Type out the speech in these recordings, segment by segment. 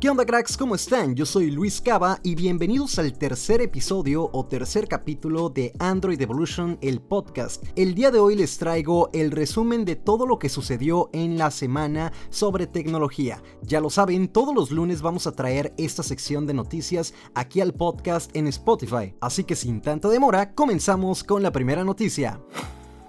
¿Qué onda cracks? ¿Cómo están? Yo soy Luis Cava y bienvenidos al tercer episodio o tercer capítulo de Android Evolution, el podcast. El día de hoy les traigo el resumen de todo lo que sucedió en la semana sobre tecnología. Ya lo saben, todos los lunes vamos a traer esta sección de noticias aquí al podcast en Spotify. Así que sin tanta demora, comenzamos con la primera noticia.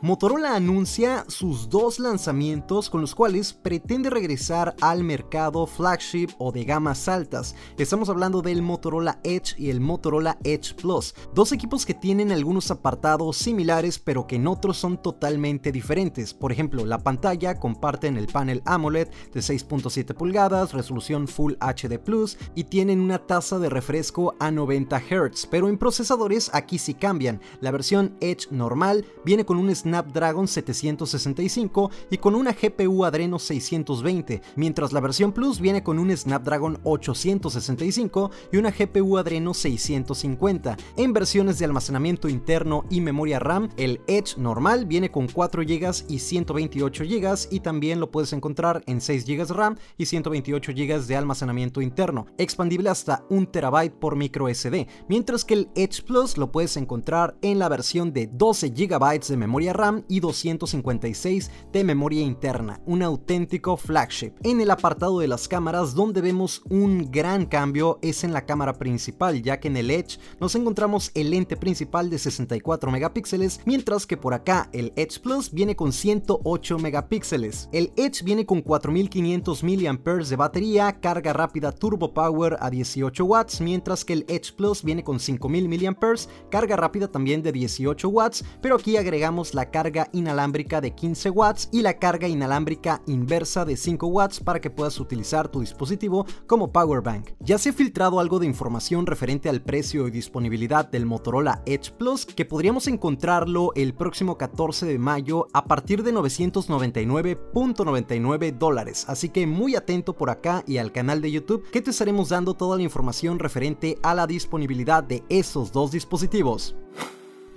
Motorola anuncia sus dos lanzamientos con los cuales pretende regresar al mercado flagship o de gamas altas. Estamos hablando del Motorola Edge y el Motorola Edge Plus, dos equipos que tienen algunos apartados similares pero que en otros son totalmente diferentes. Por ejemplo, la pantalla comparten el panel AMOLED de 6.7 pulgadas, resolución Full HD Plus y tienen una tasa de refresco a 90 Hz, pero en procesadores aquí sí cambian. La versión Edge normal viene con un Snapdragon 765 y con una GPU Adreno 620, mientras la versión Plus viene con un Snapdragon 865 y una GPU Adreno 650. En versiones de almacenamiento interno y memoria RAM, el Edge normal viene con 4 GB y 128 GB y también lo puedes encontrar en 6 GB RAM y 128 GB de almacenamiento interno, expandible hasta 1 TB por micro SD, mientras que el Edge Plus lo puedes encontrar en la versión de 12 GB de memoria RAM y 256 de memoria interna, un auténtico flagship. En el apartado de las cámaras, donde vemos un gran cambio es en la cámara principal, ya que en el Edge nos encontramos el lente principal de 64 megapíxeles, mientras que por acá el Edge Plus viene con 108 megapíxeles. El Edge viene con 4500 mAh de batería, carga rápida Turbo Power a 18 watts, mientras que el Edge Plus viene con 5000 mAh, carga rápida también de 18 watts, pero aquí agregamos la carga inalámbrica de 15 watts y la carga inalámbrica inversa de 5 watts para que puedas utilizar tu dispositivo como power bank. Ya se ha filtrado algo de información referente al precio y disponibilidad del Motorola Edge Plus que podríamos encontrarlo el próximo 14 de mayo a partir de 999.99 dólares. Así que muy atento por acá y al canal de YouTube que te estaremos dando toda la información referente a la disponibilidad de esos dos dispositivos.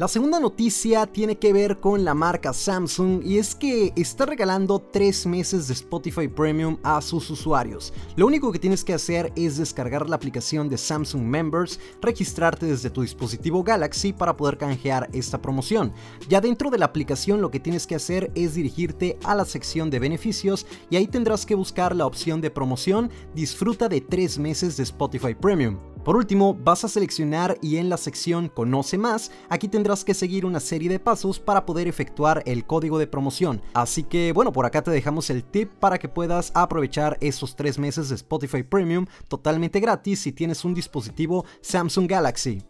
La segunda noticia tiene que ver con la marca Samsung y es que está regalando 3 meses de Spotify Premium a sus usuarios. Lo único que tienes que hacer es descargar la aplicación de Samsung Members, registrarte desde tu dispositivo Galaxy para poder canjear esta promoción. Ya dentro de la aplicación lo que tienes que hacer es dirigirte a la sección de beneficios y ahí tendrás que buscar la opción de promoción Disfruta de 3 meses de Spotify Premium. Por último, vas a seleccionar y en la sección Conoce más, aquí tendrás que seguir una serie de pasos para poder efectuar el código de promoción. Así que bueno, por acá te dejamos el tip para que puedas aprovechar esos tres meses de Spotify Premium totalmente gratis si tienes un dispositivo Samsung Galaxy.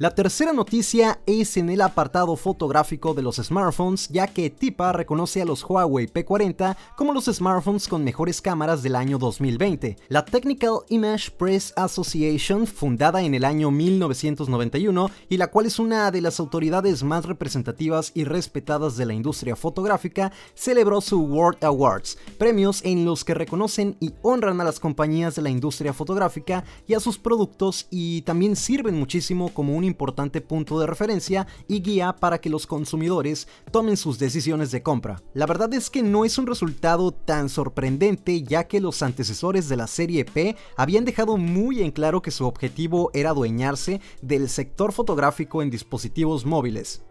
La tercera noticia es en el apartado fotográfico de los smartphones, ya que TIPA reconoce a los Huawei P40 como los smartphones con mejores cámaras del año 2020. La Technical Image Press Association, fundada en el año 1991 y la cual es una de las autoridades más representativas y respetadas de la industria fotográfica, celebró su World Awards, premios en los que reconocen y honran a las compañías de la industria fotográfica y a sus productos y también sirven muchísimo como un importante punto de referencia y guía para que los consumidores tomen sus decisiones de compra. La verdad es que no es un resultado tan sorprendente ya que los antecesores de la serie P habían dejado muy en claro que su objetivo era adueñarse del sector fotográfico en dispositivos móviles.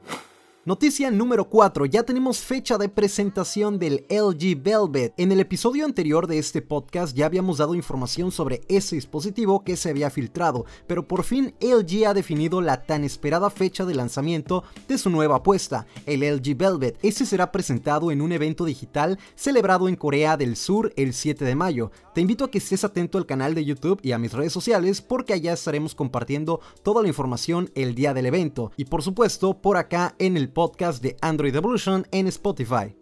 Noticia número 4, ya tenemos fecha de presentación del LG Velvet. En el episodio anterior de este podcast ya habíamos dado información sobre ese dispositivo que se había filtrado, pero por fin LG ha definido la tan esperada fecha de lanzamiento de su nueva apuesta, el LG Velvet. Este será presentado en un evento digital celebrado en Corea del Sur el 7 de mayo. Te invito a que estés atento al canal de YouTube y a mis redes sociales porque allá estaremos compartiendo toda la información el día del evento y por supuesto por acá en el podcast de Android Evolution en Spotify.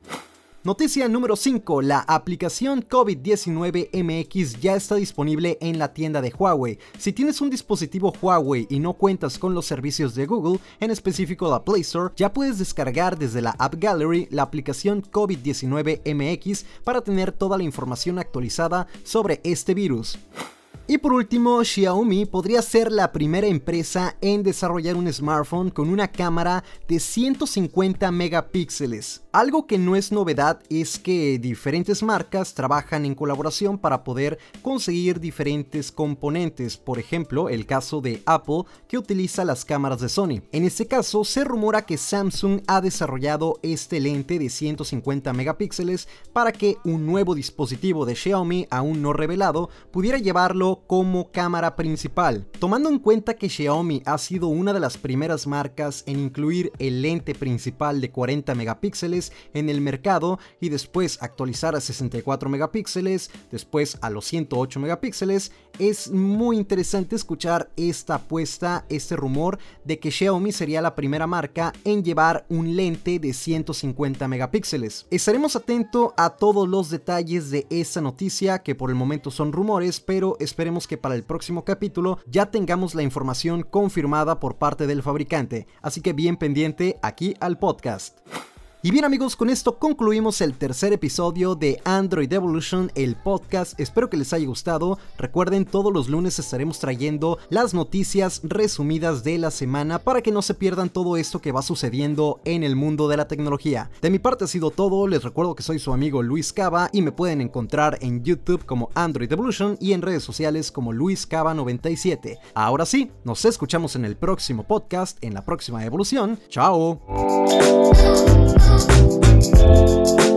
Noticia número 5. La aplicación COVID-19 MX ya está disponible en la tienda de Huawei. Si tienes un dispositivo Huawei y no cuentas con los servicios de Google, en específico la Play Store, ya puedes descargar desde la App Gallery la aplicación COVID-19 MX para tener toda la información actualizada sobre este virus. Y por último, Xiaomi podría ser la primera empresa en desarrollar un smartphone con una cámara de 150 megapíxeles. Algo que no es novedad es que diferentes marcas trabajan en colaboración para poder conseguir diferentes componentes, por ejemplo el caso de Apple que utiliza las cámaras de Sony. En este caso se rumora que Samsung ha desarrollado este lente de 150 megapíxeles para que un nuevo dispositivo de Xiaomi aún no revelado pudiera llevarlo como cámara principal. Tomando en cuenta que Xiaomi ha sido una de las primeras marcas en incluir el lente principal de 40 megapíxeles en el mercado y después actualizar a 64 megapíxeles, después a los 108 megapíxeles, es muy interesante escuchar esta apuesta, este rumor de que Xiaomi sería la primera marca en llevar un lente de 150 megapíxeles. Estaremos atentos a todos los detalles de esta noticia que por el momento son rumores, pero esperemos que para el próximo capítulo ya tengamos la información confirmada por parte del fabricante, así que bien pendiente aquí al podcast. Y bien amigos, con esto concluimos el tercer episodio de Android Evolution, el podcast. Espero que les haya gustado. Recuerden, todos los lunes estaremos trayendo las noticias resumidas de la semana para que no se pierdan todo esto que va sucediendo en el mundo de la tecnología. De mi parte ha sido todo, les recuerdo que soy su amigo Luis Cava y me pueden encontrar en YouTube como Android Evolution y en redes sociales como Luis Cava 97. Ahora sí, nos escuchamos en el próximo podcast, en la próxima evolución. ¡Chao! Thank you.